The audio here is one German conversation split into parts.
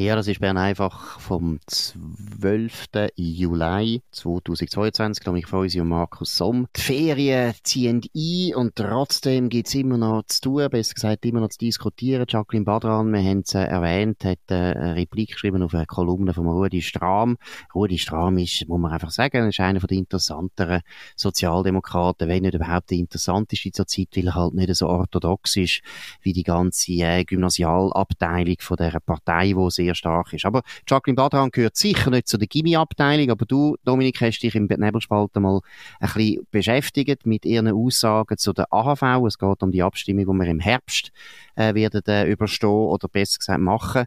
Ja, das ist Bern einfach vom 12. Juli 2022. Ich freue mich und Markus Somm. Die Ferien ziehen ein und trotzdem gibt es immer noch zu tun, besser gesagt immer noch zu diskutieren. Jacqueline Badran, wir haben es erwähnt, hat eine Replik geschrieben auf eine Kolumne von Rudi Strahm. Rudi Strahm ist, muss man einfach sagen, ist einer der interessanteren Sozialdemokraten, wenn nicht überhaupt der interessanteste zur Zeit, weil er halt nicht so orthodox ist wie die ganze äh, Gymnasialabteilung von dieser Partei, wo sehr sehr stark ist. Aber Jacqueline Badran gehört sicher nicht zu der Gimmi-Abteilung, aber du, Dominik, hast dich im Nebelspalt mal ein bisschen beschäftigt mit ihren Aussagen zu der AHV. Es geht um die Abstimmung, die wir im Herbst äh, werden äh, überstehen oder besser gesagt machen.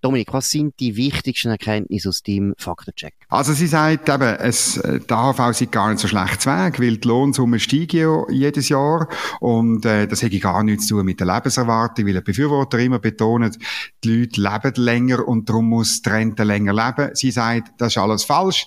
Dominik, was sind die wichtigsten Erkenntnisse aus deinem Faktencheck? Also sie sagt eben, es, äh, die AHV sei gar nicht so schlecht Weg, weil die Lohnsumme steigen ja jedes Jahr und äh, das hätte gar nichts zu tun mit der Lebenserwartung, weil der Befürworter immer betont, die Leute leben länger und darum muss die Rente länger leben. Sie sagt, das ist alles falsch,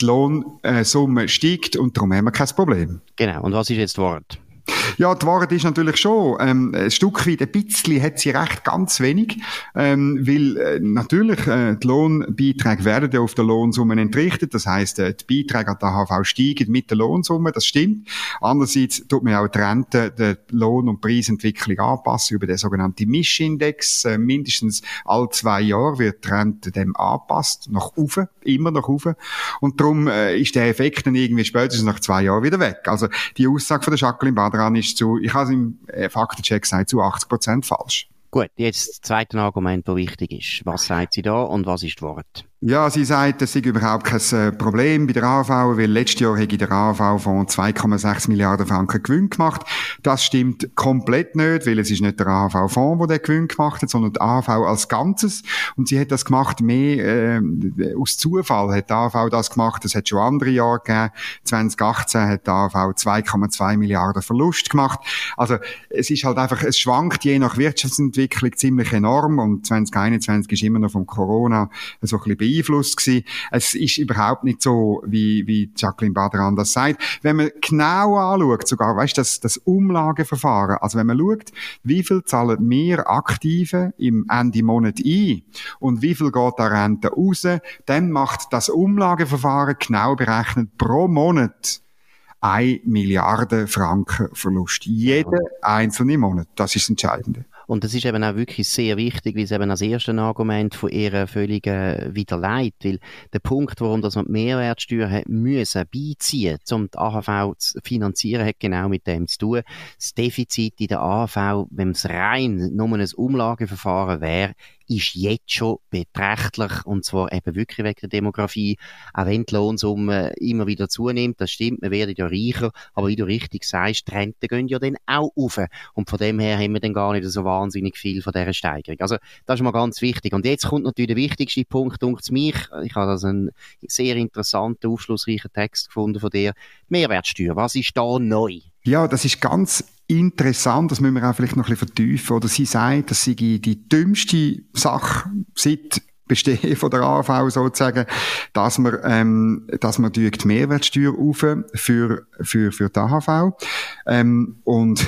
die Lohnsumme steigt und darum haben wir kein Problem. Genau, und was ist jetzt das Wort? Ja, die Wahrheit ist natürlich schon, ähm, ein Stück weit, ein bisschen hat sie recht, ganz wenig, ähm, weil äh, natürlich äh, die Lohnbeiträge werden ja auf der Lohnsumme entrichtet, das heißt, äh, die Beiträge an der HV steigen mit der Lohnsumme, das stimmt. Andererseits tut man auch die Rente der Lohn- und Preisentwicklung anpassen über den sogenannten Mischindex. Äh, mindestens alle zwei Jahre wird die Rente dem angepasst, nach oben, immer nach oben. Und darum äh, ist der Effekt dann irgendwie spätestens nach zwei Jahren wieder weg. Also die Aussage von der Jacqueline Badran ist zu, ich habe es im äh, Faktencheck gesagt, zu 80 Prozent falsch. Gut, jetzt das zweite Argument, das wichtig ist. Was sagt sie da und was ist das Wort? Ja, sie sagt, das sei überhaupt kein äh, Problem bei der AV, weil letztes Jahr hätte der AV von 2,6 Milliarden Franken Gewinn gemacht. Das stimmt komplett nicht, weil es ist nicht der AV-Fonds, der den Gewinn gemacht hat, sondern der AV als Ganzes. Und sie hat das gemacht mehr äh, aus Zufall hat der AV das gemacht. Das hat schon andere Jahre gegeben. 2018 hat der AV 2,2 Milliarden Verlust gemacht. Also es ist halt einfach, es schwankt je nach Wirtschaftsentwicklung ziemlich enorm und 2021 ist immer noch von Corona so ein bisschen beeinflusst gewesen. Es ist überhaupt nicht so, wie, wie Jacqueline Badran das sagt. Wenn man genau anschaut, sogar, weißt du, das, das Umlageverfahren, also wenn man schaut, wie viel zahlen wir Aktive im Ende Monat ein und wie viel geht da Rente raus, dann macht das Umlageverfahren genau berechnet pro Monat 1 Milliarde Franken Verlust. Jeder einzelne Monat. Das ist das Entscheidende. Und das ist eben auch wirklich sehr wichtig, weil es eben als erstes Argument von ihrer völligen Widerleid, weil der Punkt, warum das man die Mehrwertsteuer hat müssen beiziehen, um die AHV zu finanzieren, hat genau mit dem zu tun. Das Defizit in der AHV, wenn es rein nur ein Umlageverfahren wäre, ist jetzt schon beträchtlich und zwar eben wirklich wegen der Demografie. Auch wenn die Lohnsumme immer wieder zunimmt, das stimmt, wir werden ja reicher, aber wie du richtig sagst, die Renten gehen ja dann auch auf und von dem her haben wir dann gar nicht so wahnsinnig viel von dieser Steigerung. Also das ist mal ganz wichtig. Und jetzt kommt natürlich der wichtigste Punkt, dunkt mich, ich habe das einen sehr interessanten, aufschlussreichen Text gefunden von dir, Mehrwertsteuer, was ist da neu? Ja, das ist ganz interessant, das müssen wir auch vielleicht noch ein bisschen vertiefen. Oder sie sagt, das sei die dümmste Sache seit Bestehen von der AV sozusagen, dass man, ähm, dass man die Mehrwertsteuer auf für, für, für die AHV. Ähm, und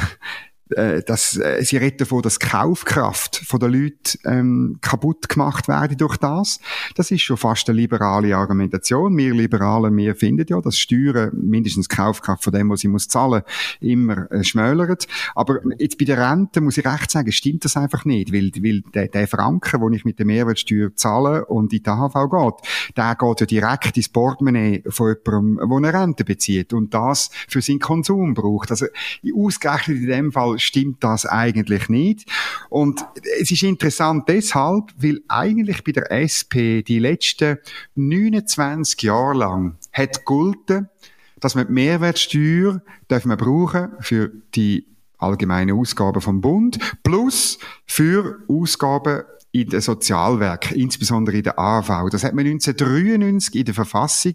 dass äh, sie reden davon, dass die Kaufkraft von den Leuten ähm, kaputt gemacht werde durch das. Das ist schon fast eine liberale Argumentation. Wir Liberalen, wir finden ja, dass Steuern mindestens die Kaufkraft von dem, was sie muss zahlen, immer äh, schmälert. Aber jetzt bei der Rente muss ich recht sagen, stimmt das einfach nicht, weil, weil der, der Franken, den ich mit der Mehrwertsteuer zahle und in die AHV geht, der geht ja direkt ins Portemonnaie von jemandem, der eine Rente bezieht und das für seinen Konsum braucht. Also ausgerechnet in dem Fall stimmt das eigentlich nicht. Und es ist interessant deshalb, weil eigentlich bei der SP die letzten 29 Jahre lang hat gelten, dass man die Mehrwertsteuer darf man brauchen für die allgemeine Ausgaben vom Bund plus für Ausgaben in den Sozialwerk, insbesondere in der AV. Das hat man 1993 in der Verfassung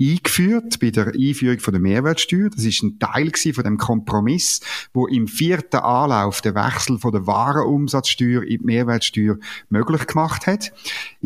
eingeführt, bei der Einführung von der Mehrwertsteuer. Das ist ein Teil von dem Kompromiss, wo im vierten Anlauf der Wechsel von der Warenumsatzsteuer in die Mehrwertsteuer möglich gemacht hat.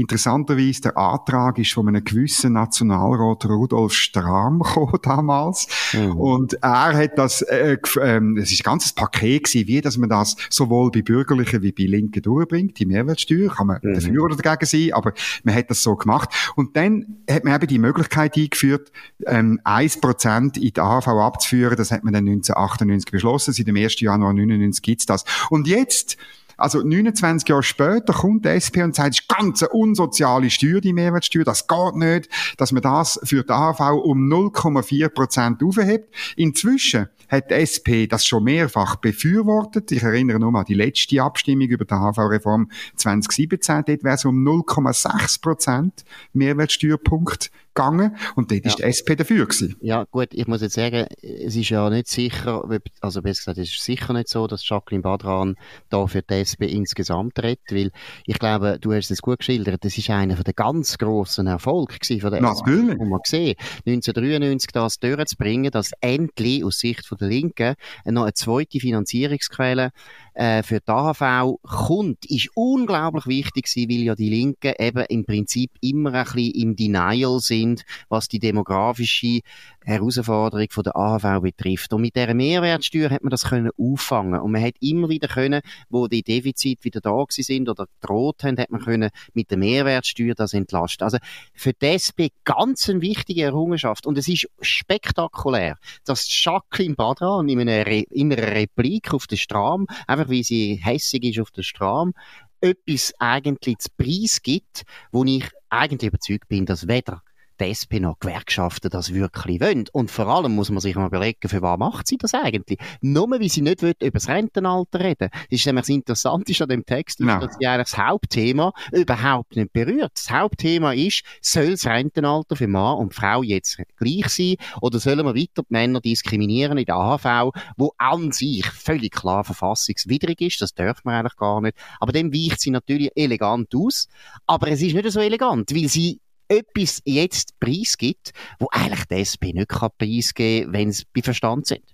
Interessanterweise, der Antrag ist von einem gewissen Nationalrat Rudolf Strahm gekommen damals. Mhm. Und er hat das, äh, ähm, es ist ein ganzes Paket gewesen, wie, dass man das sowohl bei Bürgerlichen wie bei Linken durchbringt, die Mehrwertsteuer, kann man mhm. dafür oder dagegen sein, aber man hat das so gemacht. Und dann hat man eben die Möglichkeit eingeführt, ähm, 1% in die AHV abzuführen, das hat man dann 1998 beschlossen, seit dem 1. Januar 1999 gibt's das. Und jetzt, also 29 Jahre später kommt die SP und sagt, es ist ganz eine unsoziale Steuer, die Mehrwertsteuer, das geht nicht, dass man das für die AHV um 0,4 Prozent aufhebt. Inzwischen hat die SP das schon mehrfach befürwortet. Ich erinnere nur mal an die letzte Abstimmung über die AHV-Reform 2017. Dort wäre es um 0,6 Prozent Mehrwertsteuerpunkt gegangen und dort ja. ist die SP dafür gewesen. Ja, gut, ich muss jetzt sagen, es ist ja nicht sicher, also besser gesagt, es ist sicher nicht so, dass Jacqueline Badran da für die SP insgesamt redet, weil ich glaube, du hast es gut geschildert, das ist einer der ganz grossen Erfolge von der Natürlich. SP, man gesehen 1993 das durchzubringen, dass endlich aus Sicht von der Linken noch eine zweite Finanzierungsquelle äh, für die AHV kommt, ist unglaublich wichtig gewesen, weil ja die Linken eben im Prinzip immer ein bisschen im Denial sind, was die demografische Herausforderung von der AHV betrifft. Und mit dieser Mehrwertsteuer hat man das können auffangen und man hat immer wieder können, wo die Defizite wieder da sind oder gedroht haben, hat man können mit der Mehrwertsteuer das entlasten. Also für die SP ganz eine wichtige Errungenschaft und es ist spektakulär, dass Jacqueline Badran in einer, Re in einer Replik auf der Stram, einfach wie sie hässig ist auf der Stram, etwas eigentlich zu Preis gibt, wo ich eigentlich überzeugt bin, dass weder die SP noch Gewerkschaften das wirklich wollen. Und vor allem muss man sich mal überlegen, für was macht sie das eigentlich? Nur weil sie nicht will, über das Rentenalter reden. Das ist nämlich das Interessante an dem Text, ist, no. dass sie eigentlich das Hauptthema überhaupt nicht berührt. Das Hauptthema ist, soll das Rentenalter für Mann und Frau jetzt gleich sein oder sollen wir weiter die Männer diskriminieren in der AHV, wo an sich völlig klar verfassungswidrig ist, das dürfen wir eigentlich gar nicht. Aber dem weicht sie natürlich elegant aus, aber es ist nicht so elegant, weil sie etwas jetzt preisgibt, wo eigentlich die SP nicht preisgeben kann, wenn sie bei Verstand sind.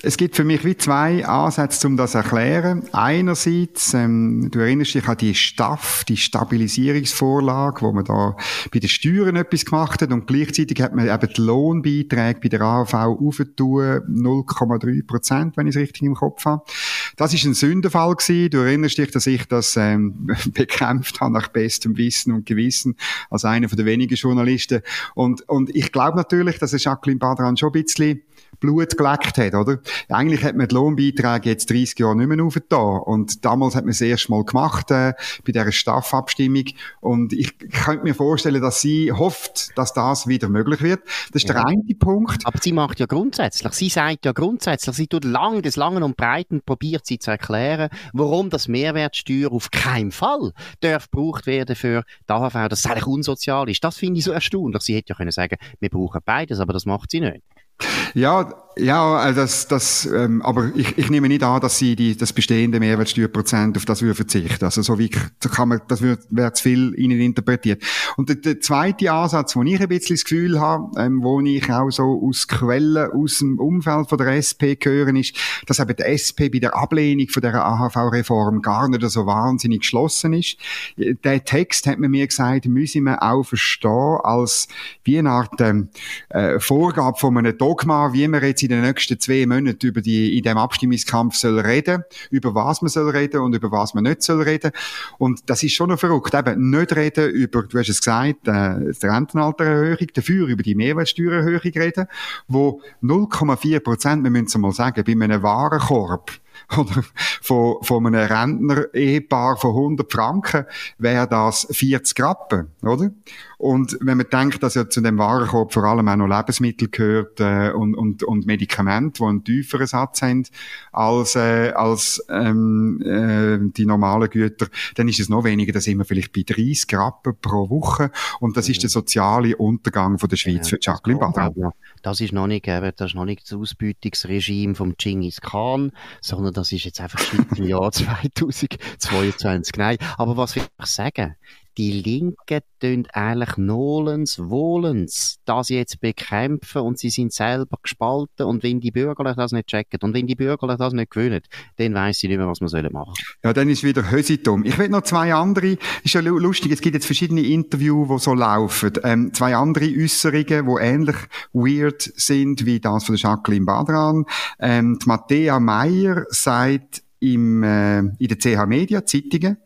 Es gibt für mich wie zwei Ansätze, um das zu erklären. Einerseits, ähm, du erinnerst dich an die Staff, die Stabilisierungsvorlage, wo man da bei den Steuern etwas gemacht hat und gleichzeitig hat man eben die Lohnbeiträge bei der AHV aufgetan, 0,3 Prozent, wenn ich es richtig im Kopf habe. Das ist ein Sündenfall gewesen. Du erinnerst dich, dass ich das ähm, bekämpft habe nach bestem Wissen und Gewissen als einer von den wenigen Journalisten. Und, und ich glaube natürlich, dass Jacqueline Badran schon ein bisschen Blut geleckt hat, oder? Eigentlich hat man die Lohnbeiträge jetzt 30 Jahre nicht mehr aufgetan. Und damals hat man es erst mal gemacht, äh, bei dieser Staffabstimmung. Und ich könnte mir vorstellen, dass sie hofft, dass das wieder möglich wird. Das ist ja. der eine Punkt. Aber sie macht ja grundsätzlich, sie sagt ja grundsätzlich, sie tut lang, des Langen und Breiten probiert sie zu erklären, warum das Mehrwertsteuer auf keinen Fall darf gebraucht werden für die AHV, dass es eigentlich unsozial ist. Das finde ich so erstaunlich. Sie hätte ja können sagen, wir brauchen beides, aber das macht sie nicht. Ja, ja, äh, das, das, ähm, aber ich, ich nehme nicht an, dass sie die, das bestehende Mehrwertsteuerprozent auf das verzichten. Also so wie kann man, das wird, wäre zu viel ihnen interpretiert. Und der, der zweite Ansatz, wo ich ein bisschen das Gefühl habe, ähm, wo ich auch so aus Quellen aus dem Umfeld von der SP höre, ist, dass eben der SP bei der Ablehnung von der AHV-Reform gar nicht so wahnsinnig geschlossen ist. Der Text hat man mir gesagt, müsse man auch verstehen als wie eine Art ähm, äh, Vorgabe von einem Dogma, wie man jetzt in den nächsten zwei Monaten über die, in dem Abstimmungskampf soll reden, über was man soll reden und über was man nicht soll reden. Und das ist schon noch verrückt. Eben nicht reden über, du hast es gesagt, äh, die Rentenaltererhöhung, dafür über die Mehrwertsteuererhöhung reden, wo 0,4 Prozent, wir müssen es mal sagen, bei einem Warenkorb, oder von, von einem Rentner-Ehepaar von 100 Franken wäre das 40 Rappen, oder? Und wenn man denkt, dass ja zu dem Warenkorb vor allem auch noch Lebensmittel gehört äh, und, und, und Medikamente, die einen tieferen Satz haben als, äh, als ähm, äh, die normalen Güter, dann ist es noch weniger. Da sind wir vielleicht bei 30 Rappen pro Woche und das mhm. ist der soziale Untergang von der Schweiz ja, für Jacqueline Badran. Das ist noch nicht, eben, das ist noch nicht das Ausbeutungsregime vom Genghis Khan, sondern das ist jetzt einfach im Jahr 2022. Nein, aber was will ich sagen? Die Linken tun eigentlich nolens, wohlens das jetzt bekämpfen und sie sind selber gespalten und wenn die Bürgerlichen das nicht checken und wenn die Bürgerlichen das nicht gewinnen, dann weiss sie nicht mehr, was man sollen machen. Ja, dann ist wieder Hösitum. Ich will noch zwei andere, ist ja lustig, es gibt jetzt verschiedene Interviews, die so laufen, ähm, zwei andere Äußerungen, die ähnlich weird sind wie das von Jacqueline Badran. Ähm, die Matthäa Meyer sagt, im, äh, in der CH Media Zeitungen,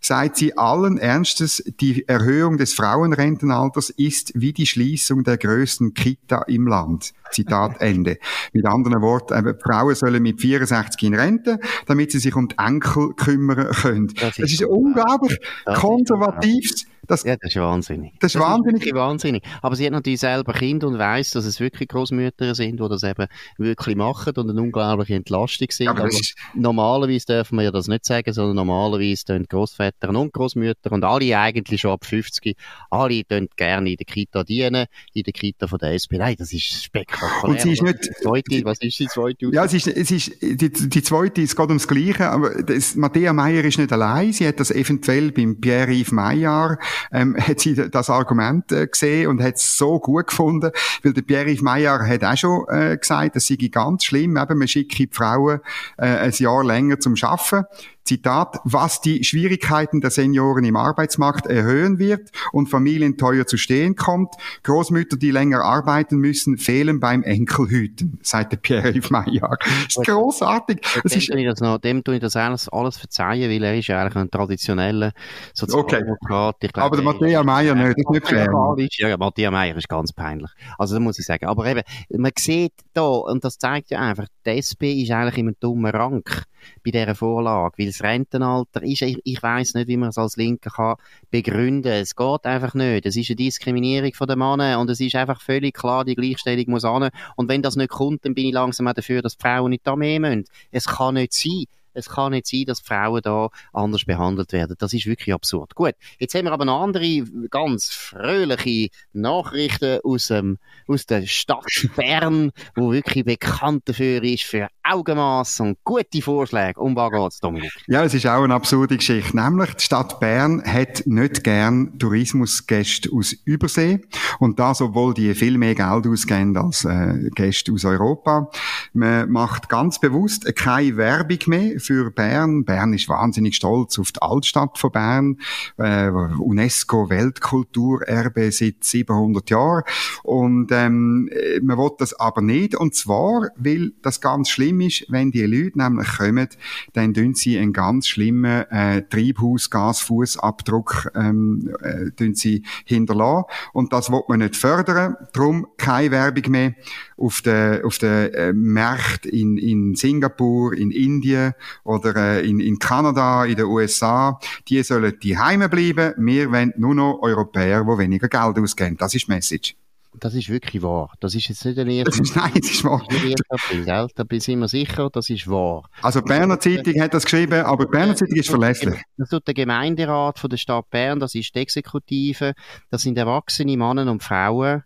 sagt sie allen Ernstes, die Erhöhung des Frauenrentenalters ist wie die Schließung der größten Kita im Land. Zitat Ende. Mit anderen Worten, äh, Frauen sollen mit 64 in Rente, damit sie sich um die Enkel kümmern können. Das ist, das ist unglaublich das konservatives das, ja, das ist wahnsinnig. Das ist das wahnsinnig. Ist wahnsinnig. Aber sie hat natürlich selber Kinder und weiß, dass es wirklich Großmütter sind, die das eben wirklich machen und eine unglaubliche Entlastung sind. Aber, aber normalerweise dürfen wir ja das nicht sagen, sondern normalerweise tun Großväter und Großmütter und alle eigentlich schon ab 50, alle tun gerne in der Kita dienen, in der Kita von der SP. Nein, das ist spektakulär. Und sie ist nicht, zweite, was ist die zweite? Ja, es ist, es ist, die, die zweite, es geht ums Gleiche, aber das, Matthäa Meyer ist nicht allein. Sie hat das eventuell beim Pierre-Yves Maillard ähm, hat sie das Argument äh, gesehen und hat es so gut gefunden, weil der Pierre-Yves Meyer hat auch schon äh, gesagt, das sei ganz schlimm, eben, man schicke die Frauen äh, ein Jahr länger zum Schaffen Zitat, was die Schwierigkeiten der Senioren im Arbeitsmarkt erhöhen wird und Familien teuer zu stehen kommt. Großmütter, die länger arbeiten müssen, fehlen beim Enkelhüten, sagte Pierre-Yves Maillard. Das ist grossartig. Das dem, ist, tue ich das noch, dem tue ich das alles, alles verzeihen, weil er ist eigentlich ein traditioneller Sozialdemokrat. Okay. Aber der Matthäa Meyer nicht, das ist nicht fair. Ja, ja, Matthäa Meyer ist ganz peinlich. Also, das muss ich sagen. Aber eben, man sieht da, und das zeigt ja einfach, die SP ist eigentlich in einem dummen Rank bei dieser Vorlage, weil das Rentenalter ist, ich, ich weiß nicht, wie man es als Linke kann begründen. Es geht einfach nicht. Es ist eine Diskriminierung von den Männern und es ist einfach völlig klar, die Gleichstellung muss an. Und wenn das nicht kommt, dann bin ich langsam auch dafür, dass die Frauen nicht da mehr müssen. Es kann nicht sein. Es kann nicht sein, dass Frauen da anders behandelt werden. Das ist wirklich absurd. Gut, jetzt haben wir aber noch andere ganz fröhliche Nachrichten aus, ähm, aus der Stadt Bern, wo wirklich bekannt dafür ist, für Augenmaß und gute Vorschläge. Um was geht's, Dominik? Ja, es ist auch eine absurde Geschichte. Nämlich, die Stadt Bern hat nicht gern Tourismusgäste aus Übersee. Und das, obwohl die viel mehr Geld ausgeben als äh, Gäste aus Europa. Man macht ganz bewusst keine Werbung mehr für Bern. Bern ist wahnsinnig stolz auf die Altstadt von Bern. Äh, UNESCO Weltkulturerbe seit 700 Jahren. Und ähm, man will das aber nicht. Und zwar, weil das ganz schlimm ist, wenn die Leute nämlich kommen, dann tun sie einen ganz schlimmen äh, Treibhausgasfußabdruck ähm, äh, sie hinterlassen. Und das will man nicht fördern. Darum keine Werbung mehr auf den, auf den äh, Märkten in, in Singapur, in Indien oder äh, in, in Kanada, in den USA, die sollen die Heime bleiben. Wir wollen nur noch Europäer, die weniger Geld ausgeben. Das ist die Message. Das ist wirklich wahr. Das ist jetzt nicht ein erster Nein, das ist wahr. April, gell? Da sind wir sicher, das ist wahr. Also die Berner Zeitung hat das geschrieben, aber die Berner Zeitung ist verlässlich. Das tut der Gemeinderat von der Stadt Bern, das ist die Exekutive, das sind erwachsene Männer und Frauen,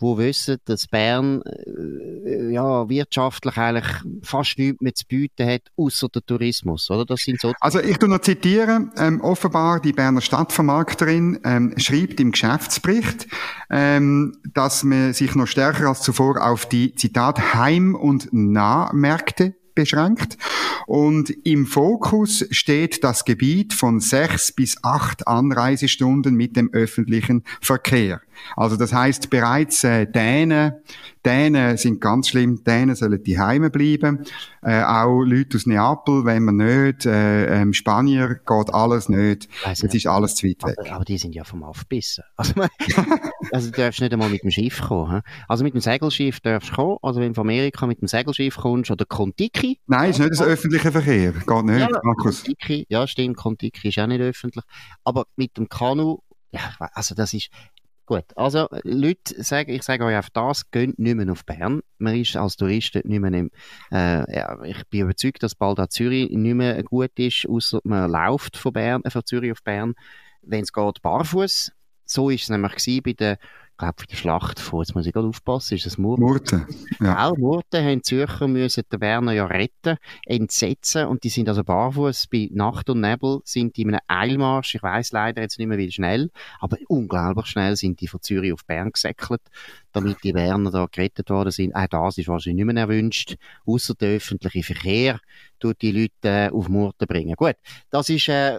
wo wissen, dass Bern äh, ja, wirtschaftlich eigentlich fast nichts mehr zu bieten hat, außer der Tourismus, oder? Das sind so also ich tu noch zitieren, ähm, offenbar die Berner Stadtvermarkterin ähm, schreibt im Geschäftsbericht, ähm, dass man sich noch stärker als zuvor auf die, Zitat, Heim- und Nahmärkte beschränkt. Und im Fokus steht das Gebiet von sechs bis acht Anreisestunden mit dem öffentlichen Verkehr. Also das heißt bereits äh, Dänen, Dänen sind ganz schlimm, Dänen sollen die Heime bleiben. Äh, auch Leute aus Neapel, wenn man nicht, äh, ähm, Spanier geht alles nicht. Jetzt ist alles zu weit weg. Aber, aber die sind ja vom Aufbissen. Also, also du darfst nicht einmal mit dem Schiff kommen. He? Also mit dem Segelschiff darfst du kommen. Also wenn du von Amerika mit dem Segelschiff kommst oder Kontiki. Nein, ist nicht das öffentliche Verkehr. Geht nicht, ja, Markus. Kontiki, ja stimmt, Kontiki ist auch nicht öffentlich. Aber mit dem Kanu, ja, also das ist, Gut, also Leute, sagen, ich sage euch auf das, geht nicht mehr auf Bern. Man ist als Tourist nicht mehr im, äh, ja, ich bin überzeugt, dass bald auch Zürich nicht mehr gut ist, außer man läuft von Bern, äh, von Zürich auf Bern, wenn es geht, barfuß. So ist es nämlich bei den glaube, für die Schlacht von, jetzt muss ich gerade aufpassen, ist das Murten? Murten, ja. Auch Murten haben Zürcher müssen den Berner ja retten, entsetzen und die sind also barfuß bei Nacht und Nebel, sind die in einem Eilmarsch, ich weiß leider jetzt nicht mehr wie schnell, aber unglaublich schnell sind die von Zürich auf Bern gesäckelt, damit die Berner da gerettet worden sind. Auch das ist wahrscheinlich nicht mehr erwünscht, außer der öffentliche Verkehr tut die Leute äh, auf Murten bringen. Gut, das ist äh,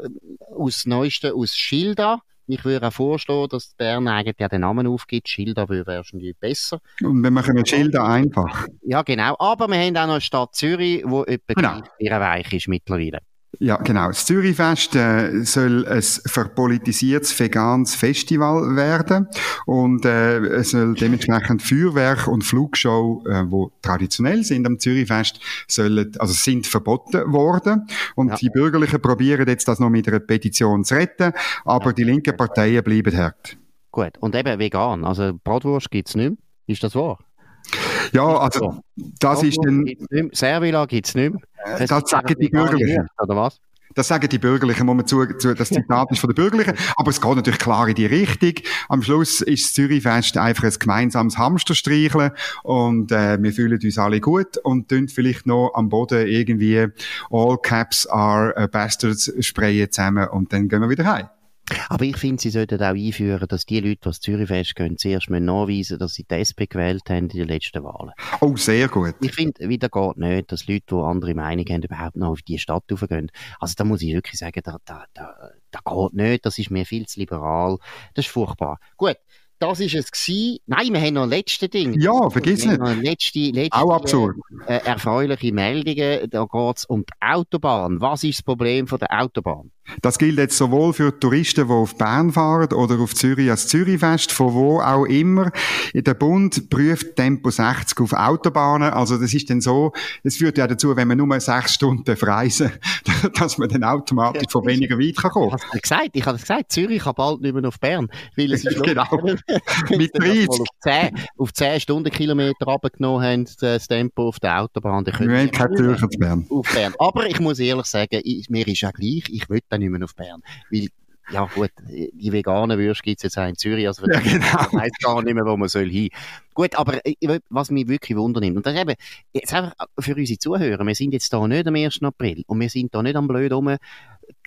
aus Neuesten aus Schilda, ich würde auch vorschlagen, dass Bern eigentlich ja den Namen aufgibt. Schilda wäre wahrscheinlich besser. Und wir machen mit Schilda einfach. Ja, genau. Aber wir haben auch noch eine Stadt Zürich, wo etwa genau. ihre weich ist mittlerweile. Ja, genau. Das Zürichfest äh, soll ein verpolitisiertes veganes Festival werden und äh, es soll dementsprechend Feuerwerk und Flugshow, äh, wo traditionell sind am Zürichfest, sollen, also sind verboten worden und ja. die Bürgerlichen probieren jetzt das noch mit einer Petition zu retten, aber ja. die linken Parteien bleiben hart. Gut, und eben vegan, also Bratwurst gibt's nicht mehr. Ist das wahr? Ja, also das ist dann... Servila gibt es nicht mehr. Das, das sagen die Bürgerlichen. Oder was? Das sagen die Bürgerlichen, muss man zu, zu, das Zitat ist von den Bürgerlichen. Aber es geht natürlich klar in die Richtung. Am Schluss ist das Zürichfest einfach ein gemeinsames Hamsterstreicheln und äh, wir fühlen uns alle gut und tun vielleicht noch am Boden irgendwie All Caps are Bastards sprayen zusammen und dann gehen wir wieder heim. Aber ich finde, sie sollten auch einführen, dass die Leute, die das Zürichfest gehen, zuerst mal nachweisen, dass sie die SP gewählt haben in den letzten Wahlen. Oh, sehr gut. Ich finde, wieder geht nicht, dass Leute, die andere Meinung haben, überhaupt noch auf die Stadt raufgehen. Also da muss ich wirklich sagen, da, da, da, da geht nicht, das ist mir viel zu liberal. Das ist furchtbar. Gut, das ist es gewesen. Nein, wir haben noch ein letztes Ding. Ja, vergiss nicht. Letzte, letzte, Auch absurd. Äh, erfreuliche Meldungen. Da geht es um die Autobahn. Was ist das Problem von der Autobahn? Das gilt jetzt sowohl für Touristen, die auf Bern fahren oder auf Zürich als Zürichfest, von wo auch immer. Der Bund prüft Tempo 60 auf Autobahnen. Also das ist dann so, es führt ja dazu, wenn man nur sechs Stunden reisen, dass man dann automatisch von weniger weit kann kommen. Ich habe gesagt, ich habe gesagt, Zürich kann bald nicht mehr auf Bern, weil es ist genau. Mit 30. Auf 10, auf 10 Stundenkilometer runtergenommen haben, das Tempo auf der Autobahn. Wir haben kein Zürich auf Bern. Auf Bern. Aber ich muss ehrlich sagen, ich, mir ist ja gleich, ich will dann nicht mehr auf Bern. Weil, ja gut, die veganen Würste gibt es jetzt auch in Zürich, also ja, genau. ich weiß gar nicht mehr, wo man soll hin. Gut, aber was mich wirklich wundernimmt, und das eben, jetzt einfach für unsere Zuhörer, wir sind jetzt da nicht am 1. April und wir sind da nicht am blöd rum,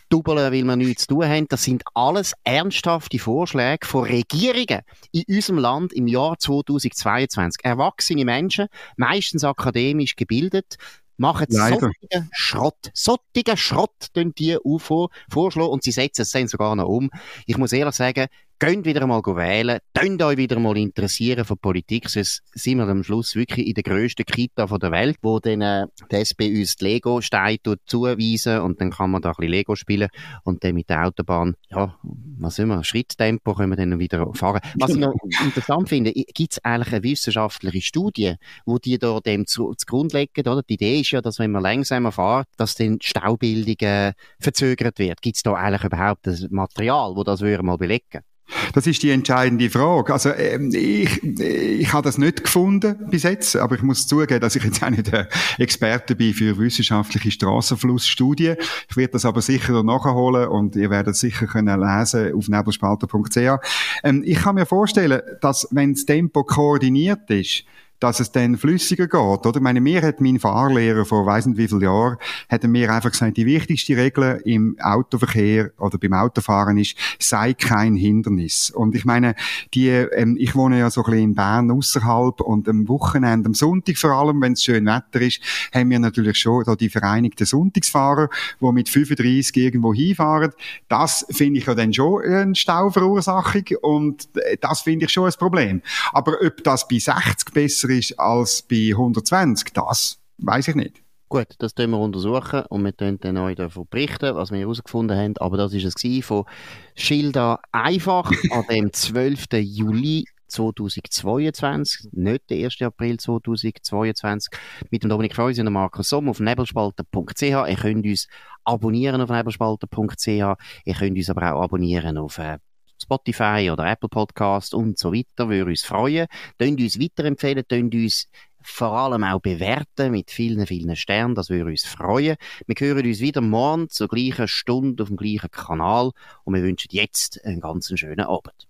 Dubeln, weil wir nichts zu tun haben. Das sind alles ernsthafte Vorschläge von Regierungen in unserem Land im Jahr 2022. Erwachsene Menschen, meistens akademisch gebildet, machen solchen Schrott. Solchen Schrott, tun die UFO vorschlagen und sie setzen es dann sogar noch um. Ich muss ehrlich sagen, Geht wieder mal wählen, könnt euch wieder mal interessieren für Politik, sonst sind wir am Schluss wirklich in der grössten Kita der Welt, wo dann äh, die SP uns die Lego-Steine zuweisen und dann kann man da ein bisschen Lego spielen und dann mit der Autobahn, ja, was wir, Schritttempo können wir dann wieder fahren. Was ich noch interessant finde, gibt es eigentlich eine wissenschaftliche Studie, wo die da dem zu, zugrunde legen, oder? Die Idee ist ja, dass wenn man langsamer fährt, dass dann die Staubildung äh, verzögert wird. Gibt es da eigentlich überhaupt das Material, wo das wir mal belegen? Das ist die entscheidende Frage. Also ähm, ich, ich habe das nicht gefunden bis jetzt, aber ich muss zugeben, dass ich jetzt auch nicht der Experte bin für wissenschaftliche Straßenflussstudien. Ich werde das aber sicher nachholen und ihr werdet sicher können lesen auf nebelspalter.ch. Ähm, ich kann mir vorstellen, dass wenn das Tempo koordiniert ist, dass es dann flüssiger geht, oder? Ich meine, mir hat mein Fahrlehrer vor weiss nicht wie vielen Jahren, hat mir einfach gesagt, die wichtigste Regel im Autoverkehr oder beim Autofahren ist, sei kein Hindernis. Und ich meine, die, ähm, ich wohne ja so ein bisschen in Bern außerhalb und am Wochenende, am Sonntag vor allem, wenn es schön Wetter ist, haben wir natürlich schon da die Vereinigten Sonntagsfahrer, die mit 35 irgendwo hinfahren. Das finde ich ja dann schon eine Stauverursachung und äh, das finde ich schon ein Problem. Aber ob das bei 60 besser ist als bei 120, das weiß ich nicht. Gut, das tun wir untersuchen und wir können dann euch davon berichten, was wir herausgefunden haben. Aber das ist es von Schilda einfach an dem 12. Juli 2022, nicht der 1. April 2022, mit dem Dominik Freusi und Markus Somm auf nebelspalter.ch. Ihr könnt uns abonnieren auf nebelspalter.ch. Ihr könnt uns aber auch abonnieren auf äh, Spotify oder Apple Podcast und so weiter, würde uns freuen. Könnt uns weiterempfehlen, könnt uns vor allem auch bewerten mit vielen, vielen Sternen, das würde uns freuen. Wir hören uns wieder morgen zur gleichen Stunde auf dem gleichen Kanal und wir wünschen jetzt einen ganz schönen Abend.